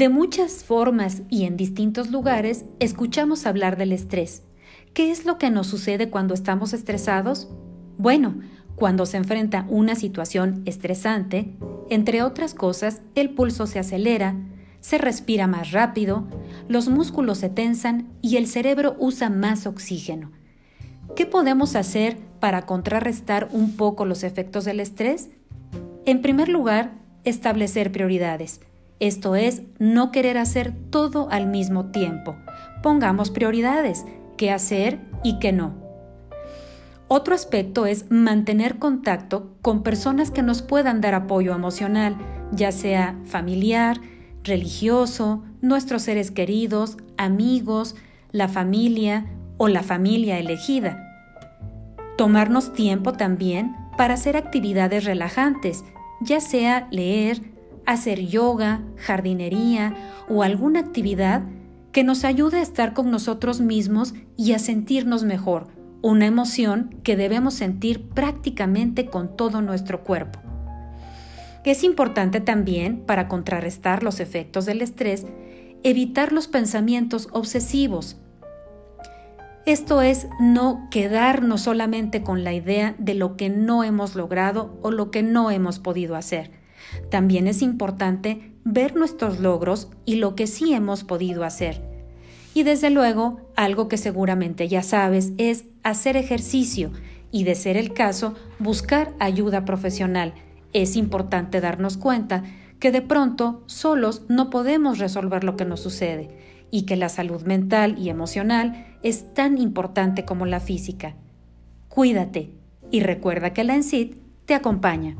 De muchas formas y en distintos lugares escuchamos hablar del estrés. ¿Qué es lo que nos sucede cuando estamos estresados? Bueno, cuando se enfrenta una situación estresante, entre otras cosas, el pulso se acelera, se respira más rápido, los músculos se tensan y el cerebro usa más oxígeno. ¿Qué podemos hacer para contrarrestar un poco los efectos del estrés? En primer lugar, establecer prioridades. Esto es, no querer hacer todo al mismo tiempo. Pongamos prioridades, qué hacer y qué no. Otro aspecto es mantener contacto con personas que nos puedan dar apoyo emocional, ya sea familiar, religioso, nuestros seres queridos, amigos, la familia o la familia elegida. Tomarnos tiempo también para hacer actividades relajantes, ya sea leer, hacer yoga, jardinería o alguna actividad que nos ayude a estar con nosotros mismos y a sentirnos mejor, una emoción que debemos sentir prácticamente con todo nuestro cuerpo. Es importante también, para contrarrestar los efectos del estrés, evitar los pensamientos obsesivos. Esto es no quedarnos solamente con la idea de lo que no hemos logrado o lo que no hemos podido hacer. También es importante ver nuestros logros y lo que sí hemos podido hacer. Y desde luego, algo que seguramente ya sabes es hacer ejercicio y, de ser el caso, buscar ayuda profesional es importante darnos cuenta que de pronto solos no podemos resolver lo que nos sucede y que la salud mental y emocional es tan importante como la física. Cuídate y recuerda que la ENSID te acompaña.